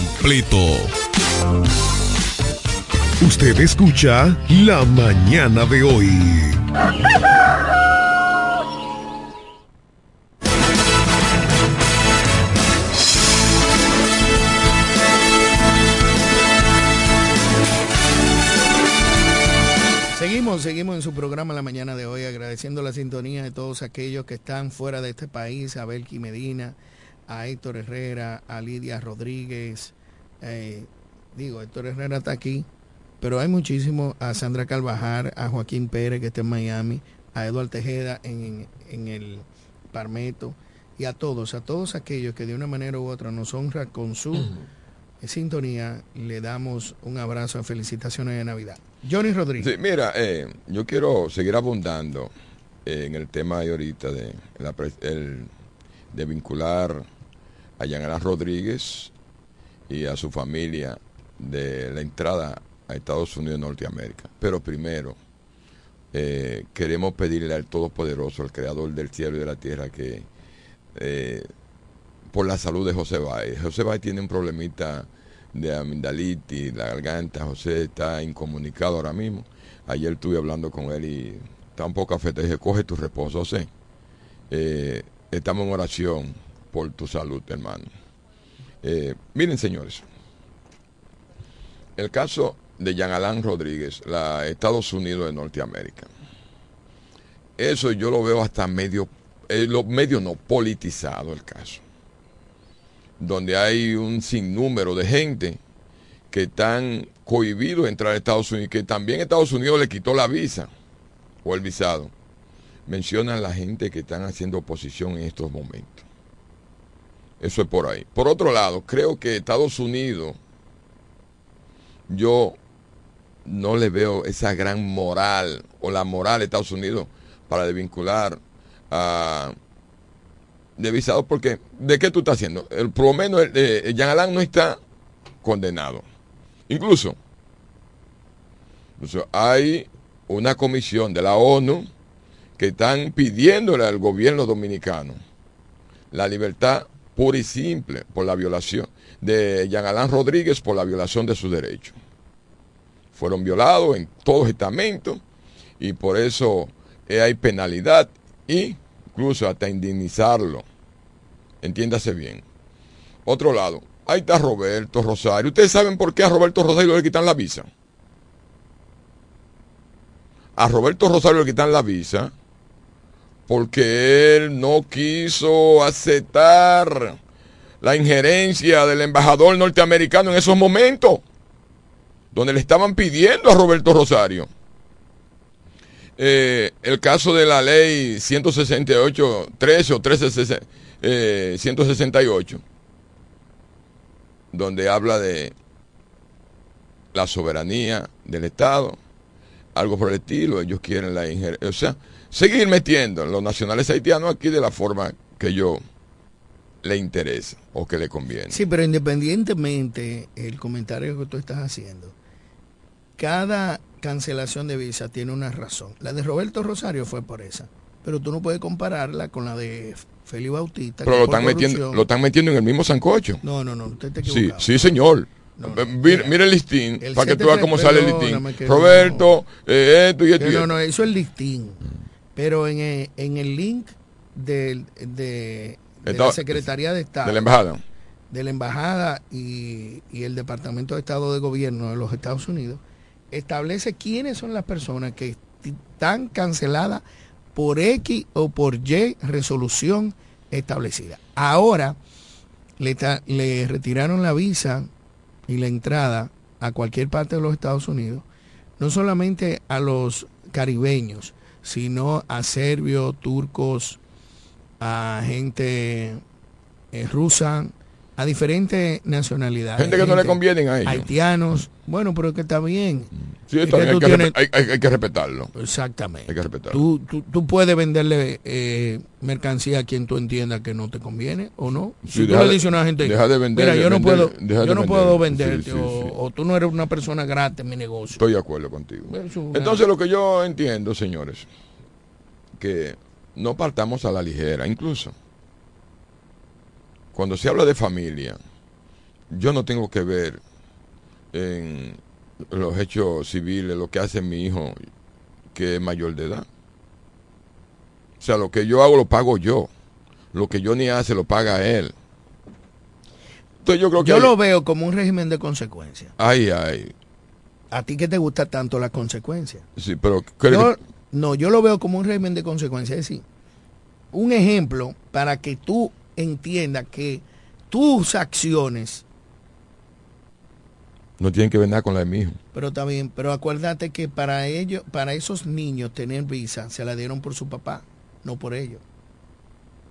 completo. Usted escucha La Mañana de hoy. Seguimos, seguimos en su programa la mañana de hoy, agradeciendo la sintonía de todos aquellos que están fuera de este país, a Belki Medina, a Héctor Herrera, a Lidia Rodríguez, eh, digo, Héctor Herrera está aquí, pero hay muchísimos, a Sandra Carvajal, a Joaquín Pérez que está en Miami, a Eduardo Tejeda en, en el Parmeto, y a todos, a todos aquellos que de una manera u otra nos honra con su sintonía, le damos un abrazo y felicitaciones de Navidad. Johnny Rodríguez. Sí, mira, eh, yo quiero seguir abundando eh, en el tema de ahorita de, la pre- el- de vincular a Rodríguez y a su familia de la entrada a Estados Unidos de Norteamérica. Pero primero, eh, queremos pedirle al Todopoderoso, al Creador del cielo y de la tierra, que eh, por la salud de José Báez. José Báez tiene un problemita de amigdalitis, la garganta. José está incomunicado ahora mismo. Ayer estuve hablando con él y está un poco. Dije, coge tu reposo, José. Eh, estamos en oración por tu salud, hermano. Eh, miren, señores. El caso de Jean Alain Rodríguez, la Estados Unidos de Norteamérica. Eso yo lo veo hasta medio, eh, lo medio no politizado el caso. donde hay un sinnúmero de gente que están cohibidos entrar a Estados Unidos, que también Estados Unidos le quitó la visa o el visado. Mencionan la gente que están haciendo oposición en estos momentos. Eso es por ahí. Por otro lado, creo que Estados Unidos, yo no le veo esa gran moral o la moral de Estados Unidos para desvincular a de visado porque ¿de qué tú estás haciendo? El, por lo menos el, eh, Jean Alain no está condenado. Incluso, incluso hay una comisión de la ONU que están pidiéndole al gobierno dominicano la libertad pura y simple por la violación de Jean Alain Rodríguez por la violación de sus derechos. Fueron violados en todos estamentos y por eso hay penalidad e incluso hasta indemnizarlo. Entiéndase bien. Otro lado, ahí está Roberto Rosario. ¿Ustedes saben por qué a Roberto Rosario le quitan la visa? A Roberto Rosario le quitan la visa porque él no quiso aceptar la injerencia del embajador norteamericano en esos momentos, donde le estaban pidiendo a Roberto Rosario. Eh, el caso de la ley 168, 13 o 13, eh, 168, donde habla de la soberanía del Estado, algo por el estilo, ellos quieren la injerencia, o sea, seguir metiendo los nacionales haitianos aquí de la forma que yo le interesa o que le conviene. Sí, pero independientemente el comentario que tú estás haciendo, cada cancelación de visa tiene una razón. La de Roberto Rosario fue por esa, pero tú no puedes compararla con la de Félix Bautista. Pero lo están, metiendo, lo están metiendo en el mismo sancocho. No, no, no, usted te Sí, sí, señor. No, no, mira, mira, el listín, el para que tú veas cómo sale el listín. Roberto, no. eh, esto y esto. No, no, eso es el listín. Pero en el, en el link de, de la Secretaría de Estado. De la Embajada. De la Embajada y, y, el Departamento de Estado de Gobierno de los Estados Unidos, establece quiénes son las personas que están canceladas por X o por Y resolución establecida. Ahora le, le retiraron la visa y la entrada a cualquier parte de los Estados Unidos, no solamente a los caribeños, sino a serbios, turcos, a gente eh, rusa, a diferentes nacionalidades. Gente que gente, no le convienen a ellos. Haitianos. Bueno, pero que está bien. Sí, está bien. Hay, que tienes... hay, hay, hay, que respetarlo. Exactamente. Hay que respetarlo. Tú, tú, tú puedes venderle eh, mercancía a quien tú entiendas que no te conviene o no. Sí, si tú deja, le dices a una gente, deja de vender, mira, yo no vender, puedo, yo no vender. puedo venderte Sí, o, tú no eres una persona grata en mi negocio. Estoy de acuerdo contigo. Entonces, lo que yo entiendo, señores, que no partamos a la ligera. Incluso, cuando se habla de familia, yo no tengo que ver en los hechos civiles lo que hace mi hijo que es mayor de edad. O sea, lo que yo hago lo pago yo. Lo que yo ni hace lo paga él. Entonces yo creo que... Yo hay... lo veo como un régimen de consecuencias. Ay, ay. ¿A ti que te gusta tanto la consecuencia? Sí, pero... Yo, no, yo lo veo como un régimen de consecuencias. Es decir, un ejemplo para que tú entiendas que tus acciones no tienen que ver nada con la de mi hijo. Pero está bien, pero acuérdate que para ellos, para esos niños tener visa, se la dieron por su papá, no por ellos.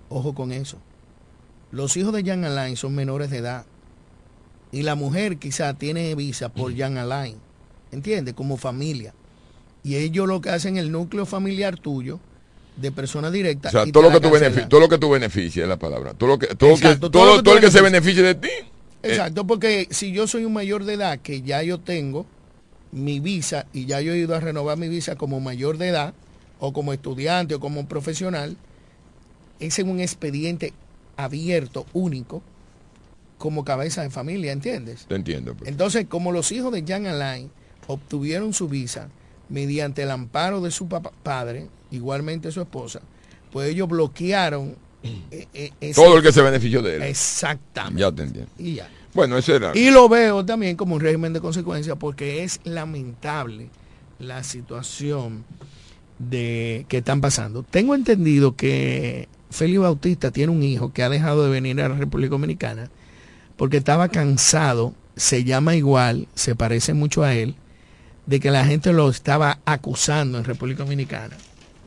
Ojo con eso. Los hijos de Jan Alain son menores de edad. Y la mujer quizá tiene visa por Jan Alain. ¿Entiendes? Como familia. Y ellos lo que hacen el núcleo familiar tuyo, de persona directa. O sea, todo lo, que tú beneficia, todo lo que tú beneficia es la palabra. Todo, lo que, todo, Exacto, que, todo, todo, lo, todo el que se beneficie de ti. Exacto, porque si yo soy un mayor de edad, que ya yo tengo mi visa y ya yo he ido a renovar mi visa como mayor de edad, o como estudiante o como profesional, es en un expediente abierto, único, como cabeza de familia, ¿entiendes? Te entiendo. Pero. Entonces, como los hijos de Jan Alain obtuvieron su visa mediante el amparo de su padre, igualmente su esposa, pues ellos bloquearon eh, eh, todo el que se benefició de él. Exactamente. Ya te entiendo. Y ya. Bueno, ese era. Y lo veo también como un régimen de consecuencia porque es lamentable la situación de que están pasando. Tengo entendido que Félix Bautista tiene un hijo que ha dejado de venir a la República Dominicana porque estaba cansado, se llama igual, se parece mucho a él, de que la gente lo estaba acusando en República Dominicana.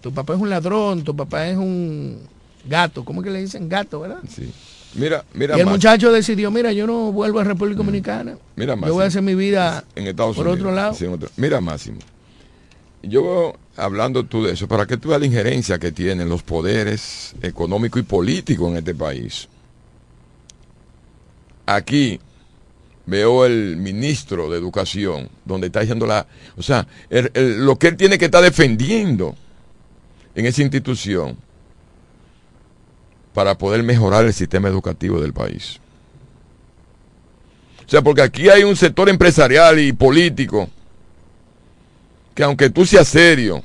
Tu papá es un ladrón, tu papá es un gato, ¿cómo que le dicen gato, verdad? Sí. Mira, mira Y el más. muchacho decidió, mira, yo no vuelvo a República Dominicana. Mira, yo voy a Máximo. hacer mi vida en Estados por Unidos. otro lado. Sí, en otro- Mira, Máximo. Yo, hablando tú de eso, para que tú veas la injerencia que tienen los poderes económicos y políticos en este país. Aquí veo el ministro de Educación, donde está diciendo la... O sea, el- el- lo que él tiene que estar defendiendo en esa institución para poder mejorar el sistema educativo del país. O sea, porque aquí hay un sector empresarial y político que aunque tú seas serio,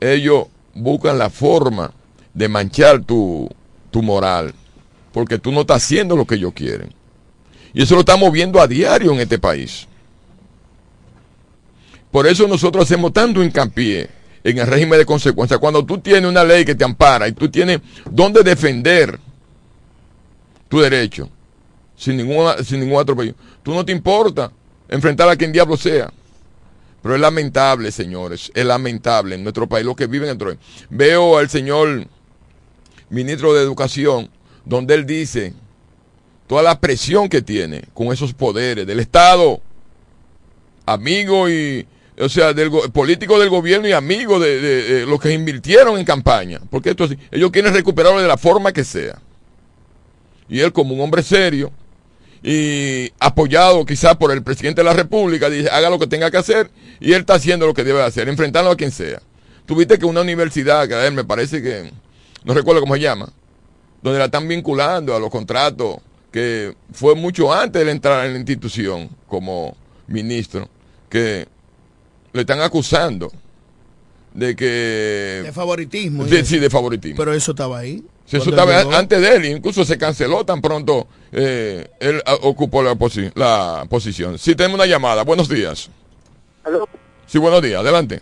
ellos buscan la forma de manchar tu, tu moral, porque tú no estás haciendo lo que ellos quieren. Y eso lo estamos viendo a diario en este país. Por eso nosotros hacemos tanto hincapié en el régimen de consecuencias. Cuando tú tienes una ley que te ampara y tú tienes dónde defender tu derecho, sin, ninguna, sin ningún atropello, tú no te importa enfrentar a quien diablo sea. Pero es lamentable, señores, es lamentable en nuestro país lo que viven dentro de. Veo al señor ministro de Educación, donde él dice toda la presión que tiene con esos poderes del Estado, amigo y, o sea, del político del gobierno y amigo de, los que invirtieron en campaña. Porque esto ellos quieren recuperarlo de la forma que sea. Y él como un hombre serio y apoyado quizás por el presidente de la República, dice, haga lo que tenga que hacer y él está haciendo lo que debe hacer, enfrentando a quien sea. Tuviste que una universidad, que a él me parece que, no recuerdo cómo se llama, donde la están vinculando a los contratos, que fue mucho antes de entrar en la institución como ministro, que le están acusando de que... De favoritismo. y Sí, de favoritismo. Pero eso estaba ahí. Sí, eso estaba llegó. antes de él, incluso se canceló tan pronto eh, él ah, ocupó la, posi- la posición. Sí, tenemos una llamada. Buenos días. Aló. Sí, buenos días. Adelante.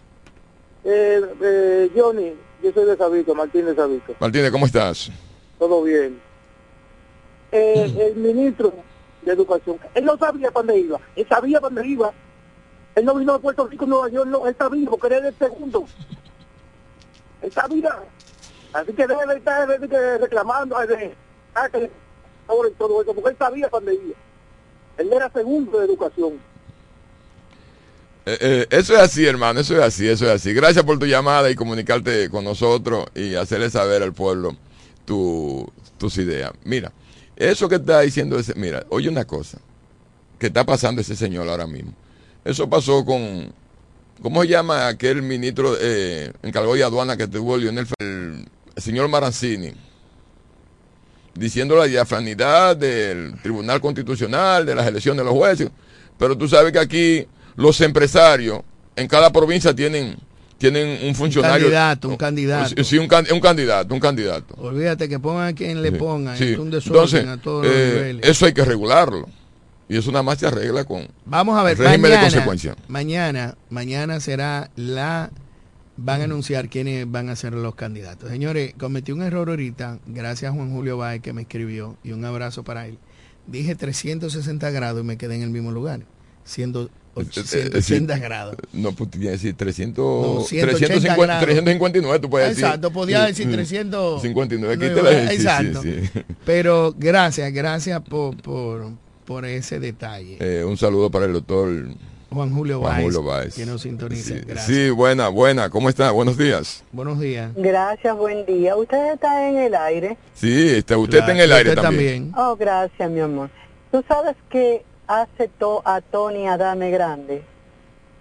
Eh, eh, Johnny, yo soy de Sabico, Martín de Sabico. Martínez, ¿cómo estás? Todo bien. Eh, el ministro de Educación, él no sabía para dónde iba. Él sabía dónde iba. Él no vino de Puerto Rico, Nueva York, no. Él sabía porque él era el segundo. Él sabía. Así que debe de estar reclamando, que y todo eso, porque él sabía iba. Él era segundo de Educación. Eh, eh, eso es así, hermano. Eso es así, eso es así. Gracias por tu llamada y comunicarte con nosotros y hacerle saber al pueblo tu- tus ideas. Mira, eso que está diciendo ese, mira, oye una cosa que está pasando ese señor ahora mismo. Eso pasó con, ¿cómo se llama aquel ministro eh, encargado de aduana que tuvo Lionel el, el señor Marancini? Diciendo la diafranidad del Tribunal Constitucional, de las elecciones de los jueces. Pero tú sabes que aquí los empresarios en cada provincia tienen, tienen un funcionario. candidato, un candidato. Sí, un, can- un candidato, un candidato. Olvídate que pongan a quien le pongan. sí. Es un desorden Entonces, a todos los eh, niveles. eso hay que regularlo. Y eso nada más se arregla con Vamos a ver, régimen de mañana, consecuencia. mañana, mañana será la, van a anunciar quiénes van a ser los candidatos. Señores, cometí un error ahorita, gracias a Juan Julio Báez que me escribió y un abrazo para él. Dije 360 grados y me quedé en el mismo lugar, siendo och- Eh, eh, 180 sí. grados. No, pues tienes que decir 300, No, 180 350, grados. 359, tú puedes decir. Exacto, podía decir sí. 300. 59, No, quítale, sí, sí, exacto. sí. Pero gracias, gracias por, por, por ese detalle. Eh, un saludo para el doctor Juan Julio Juan Julio Báez. que nos sintoniza. Sí, buena, buena. ¿Cómo está? Buenos días. Buenos días. Gracias, buen día. ¿Usted está en el aire? Sí, está, usted está en el aire usted también. Oh, gracias, mi amor. Tú sabes que aceptó a Tony Adame Grande,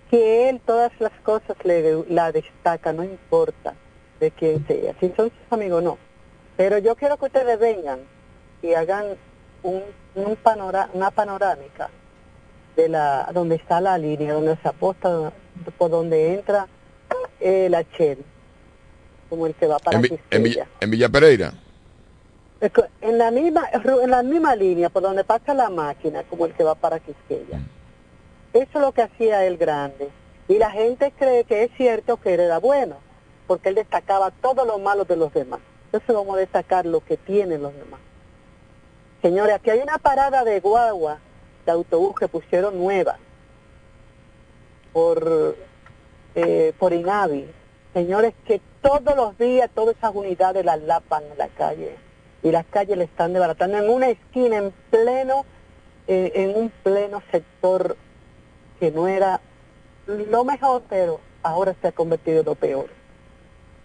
que él todas las cosas le la destaca, no importa de quién sea. Si son sus amigos, no. Pero yo quiero que ustedes vengan y hagan un, un panora- una panorámica de la donde está la línea, donde se aposta, por donde entra eh, la Shell, como el que va para En, Vi- en. Villa, en Villa Pereira. En la misma en la misma línea por donde pasa la máquina, como el que va para Quisqueya. Eso es lo que hacía él grande. Y la gente cree que es cierto que él era bueno, porque él destacaba todo lo malo de los demás. Entonces vamos a destacar lo que tienen los demás. Señores, aquí hay una parada de guagua de autobús que pusieron nueva por, eh, por Inavi. Señores, que todos los días todas esas unidades las lapan en la calle y las calles le están desbaratando en una esquina en pleno, eh, en un pleno sector que no era lo mejor, pero ahora se ha convertido en lo peor.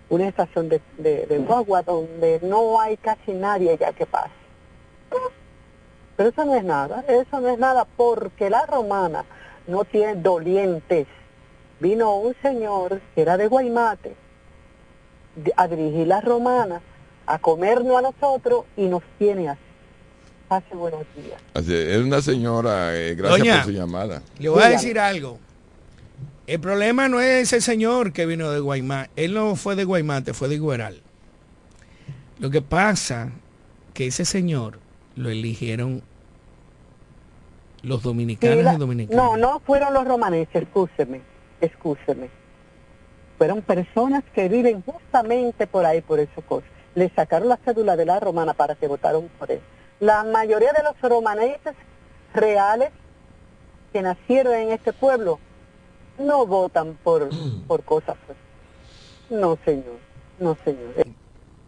Una estación de, de, de guagua donde no hay casi nadie ya que pase. Pero eso no es nada, eso no es nada porque la romana no tiene dolientes. Vino un señor que era de Guaymate a dirigir la romana, a comernos a nosotros y nos tiene así. Hace buenos días. Así, es una señora, eh, gracias Doña, por su llamada. Le voy a decir algo. El problema no es ese señor que vino de Guaymate. Él no fue de Guaymate, fue de Igueral. Lo que pasa que ese señor lo eligieron los dominicanos Sí, la- y dominicanos. no, no fueron los romaneses, excúseme, excúseme. Fueron personas que viven justamente por ahí, por eso cosa. Le sacaron la cédula de la romana para que votaron por él. La mayoría de los romaneses reales que nacieron en este pueblo no votan por, por cosas. No, señor, no, señor.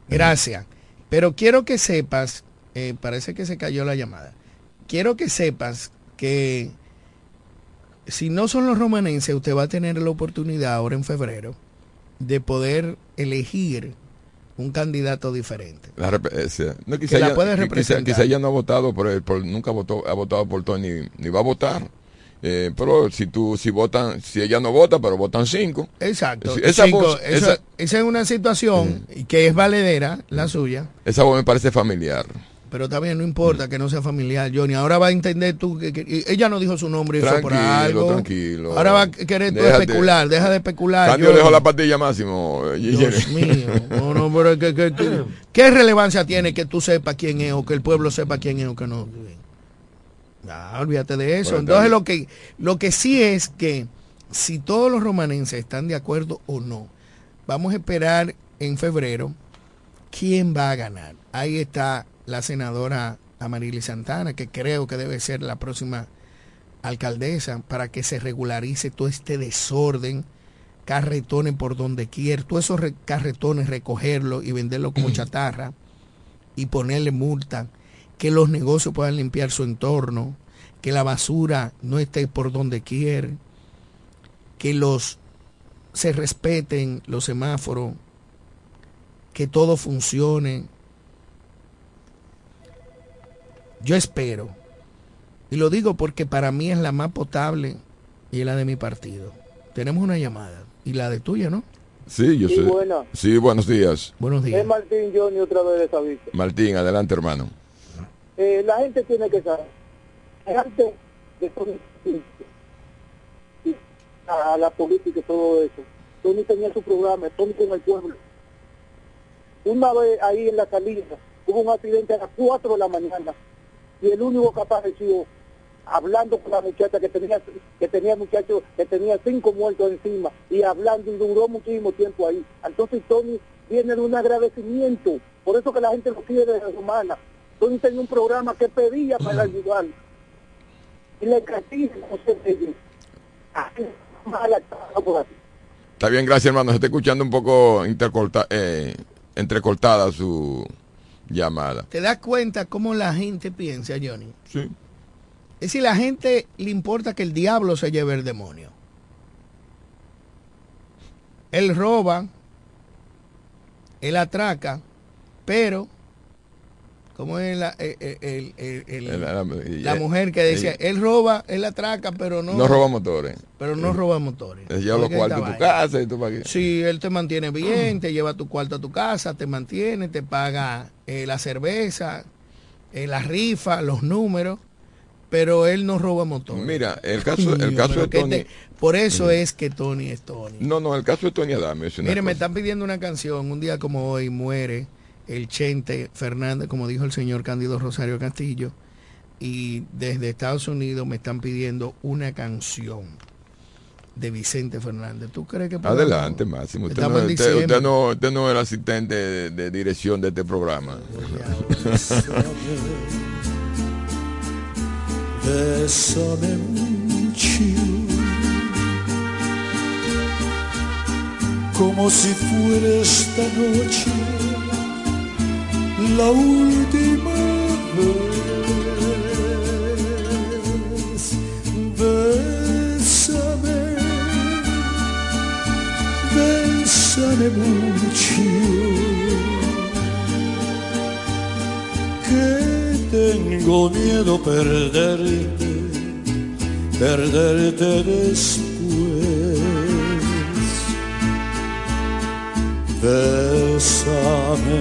Gracias. Pero quiero que sepas, eh, parece que se cayó la llamada. Quiero que sepas que si no son los romanenses, usted va a tener la oportunidad ahora en febrero de poder elegir un candidato diferente. La eh, no, Que quizá la ella- puede qui- quizá- representar. quizá ella no ha votado por él, por- nunca votó, ha votado por Tony ni, ni va a votar. Eh, pero si tú, si votan, si ella no vota, pero votan cinco. Exacto. Esa Cinco, voz, eso- esa, esa es una situación que es valedera, la suya. esa voz me parece familiar. Pero también no importa que no sea familiar, Johnny. Ahora va a entender tú que, ella no dijo su nombre por Tranquilo, algo. tranquilo. Ahora va a querer tú Déjate. especular, deja de especular. Cambio, dejo la pastilla máximo. eh, Dios mío. No, no, pero que, que- ¿qué relevancia tiene que tú sepas quién es o que el pueblo sepa quién es o que no? Olvídate de eso. Bueno, Entonces lo que, lo que sí es que si todos los romanenses están de acuerdo o no, vamos a esperar en febrero quién va a ganar. Ahí está la senadora Amarili Santana, que creo que debe ser la próxima alcaldesa para que se regularice todo este desorden, carretones por donde quiera, todos esos re- carretones recogerlos y venderlos como chatarra y ponerle multa, que los negocios puedan limpiar su entorno, que la basura no esté por donde quiera, que los se respeten los semáforos, que todo funcione. Yo espero, y lo digo porque para mí es la más potable y la de mi partido. Tenemos una llamada, y la de tuya, ¿no? Sí, yo Sí, sé. buena. Sí, buenos días. Buenos Es Martín Johnny otra vez de Sabica. Martín, adelante, hermano. Eh, la gente tiene que saber antes de Tony a la política y todo eso, Tony tenía su programa, Tony con el pueblo. Una vez ahí en la salida hubo un accidente a las 4 de la mañana y el único que apareció hablando con la muchacha que tenía que tenía muchacho que tenía cinco muertos encima y hablando y duró muchísimo tiempo ahí. Entonces Tony viene de un agradecimiento, por eso que la gente lo quiere de humana. Tony tenía un programa que pedía para ayudar y le castiga no sé qué. Así, mala cara por así. Está bien, gracias, hermano. Se está escuchando un poco intercorta, eh, entrecortada su llamada. ¿Te das cuenta cómo la gente piensa, Johnny? Sí. Es decir, la gente le importa que el diablo se lleve el demonio. Él roba, él atraca, pero, como es la, eh, eh, el- el- el- La- eh, mujer que decía, él roba, él atraca, pero no, No roba motores. pero no roba motores. Él lleva los cuartos a tu casa y tú para qué. Sí, él te mantiene bien, te lleva tu cuarto a tu casa, te mantiene, te paga eh, la cerveza, eh, la rifa, los números, pero él no roba motores. Mira, el caso, el caso de que Tony. te- por eso es que Tony es Tony. No, no, el caso de Tony Adame Mire, me están pidiendo una canción. Un día como hoy muere el Chente Fernández, como dijo el señor Cándido Rosario Castillo. Y desde Estados Unidos me están pidiendo una canción de Vicente Fernández. ¿Tú crees que podemos? Adelante, Máximo. Usted no, usted, usted no, usted no es el asistente de, de dirección de este programa. Bésame mucho, como si fuera esta noche la última vez. Bésame, bésame mucho, que tengo miedo perderte, perderte después. Bésame,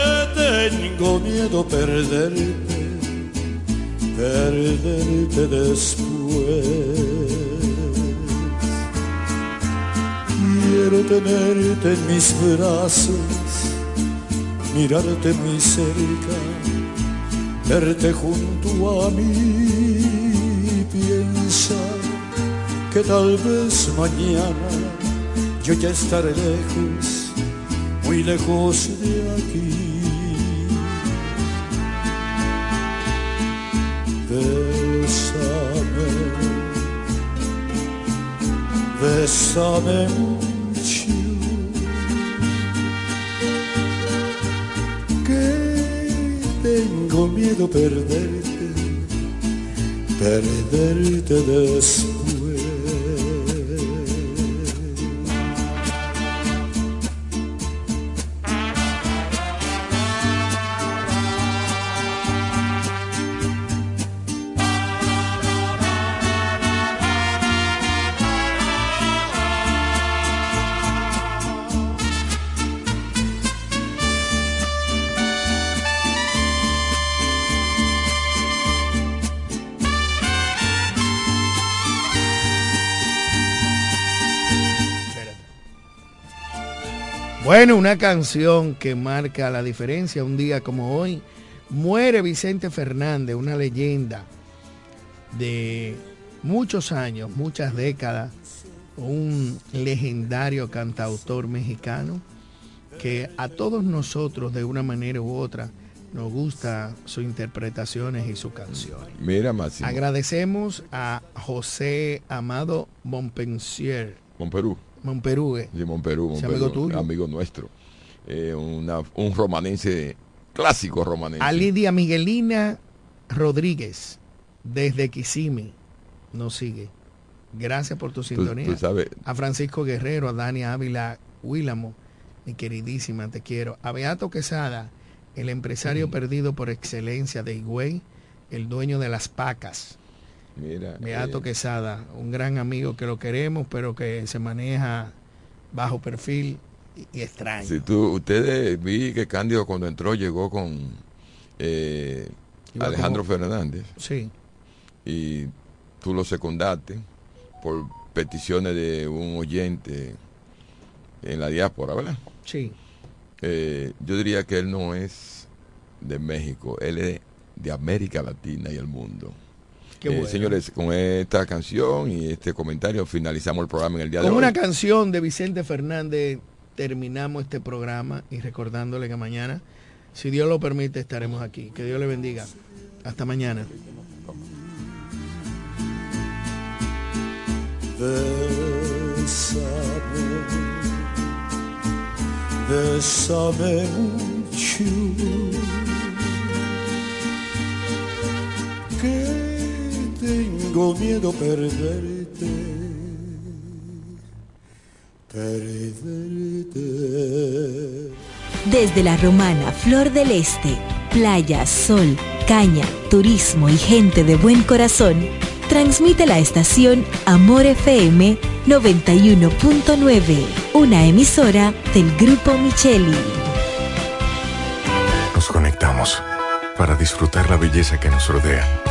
tengo miedo perderte, perderte después. Quiero tenerte en mis brazos, mirarte muy cerca, verte junto a mí. Piensa que tal vez mañana yo ya estaré lejos muy lejos de aquí. Bésame, bésame mucho, que tengo miedo perderte, perderte después. Bueno, una canción que marca la diferencia un día como hoy. Muere Vicente Fernández, una leyenda de muchos años, muchas décadas, un legendario cantautor mexicano que a todos nosotros de una manera u otra nos gusta sus interpretaciones y sus canciones. Mira, Máximo. Agradecemos a José Amado Monpensier. Monperú. Monperú, eh. Sí, Monperú, amigo tuyo. amigo nuestro. Eh, una- un romanense, clásico romanense. A Lidia Miguelina Rodríguez, desde Kissimmee, nos sigue. Gracias por tu sintonía. tú sabes- A Francisco Guerrero, a Dani Ávila Willamo, mi queridísima, te quiero. A Beato Quesada, el empresario perdido por excelencia de Higüey, el dueño de las pacas. Mira, Beato eh, Quesada, un gran amigo que lo queremos, pero que se maneja bajo perfil y, y extraño. Si tú, ustedes vi que Cándido cuando entró llegó con eh, Alejandro como- Fernández Sí. y tú lo secundaste por peticiones de un oyente en la diáspora, ¿verdad? Sí. Eh, yo diría que él no es de México, él es de América Latina y el mundo. Qué Eh, bueno. Señores, con esta canción y este comentario finalizamos el programa en el día Con de una hoy. canción de Vicente Fernández terminamos este programa y recordándole que mañana, si Dios lo permite, estaremos aquí. Que Dios le bendiga. Hasta mañana. Tengo miedo perderte, perderte. Desde la romana Flor del Este, playa, sol, caña, turismo y gente de buen corazón, transmite la estación Amor FM 91.9, una emisora del Grupo Micheli. Nos conectamos para disfrutar la belleza que nos rodea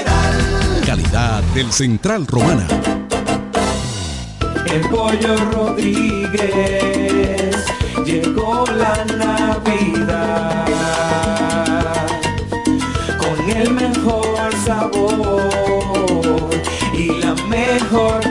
Del Central Romana. El pollo Rodríguez llegó la Navidad con el mejor sabor y la mejor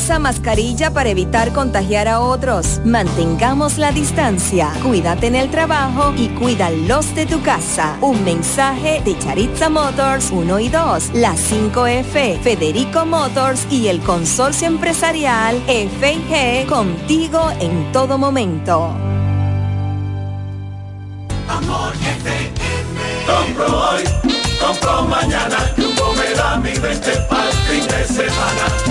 mascarilla para evitar contagiar a otros. Mantengamos la distancia. Cuídate en el trabajo y cuida los de tu casa. Un mensaje de Charitza Motors 1 y 2, la 5F, Federico Motors y el consorcio empresarial FG contigo en todo momento. Amor FM. Compro hoy, compro mañana. Jumbo me da mi 20 para fin de semana.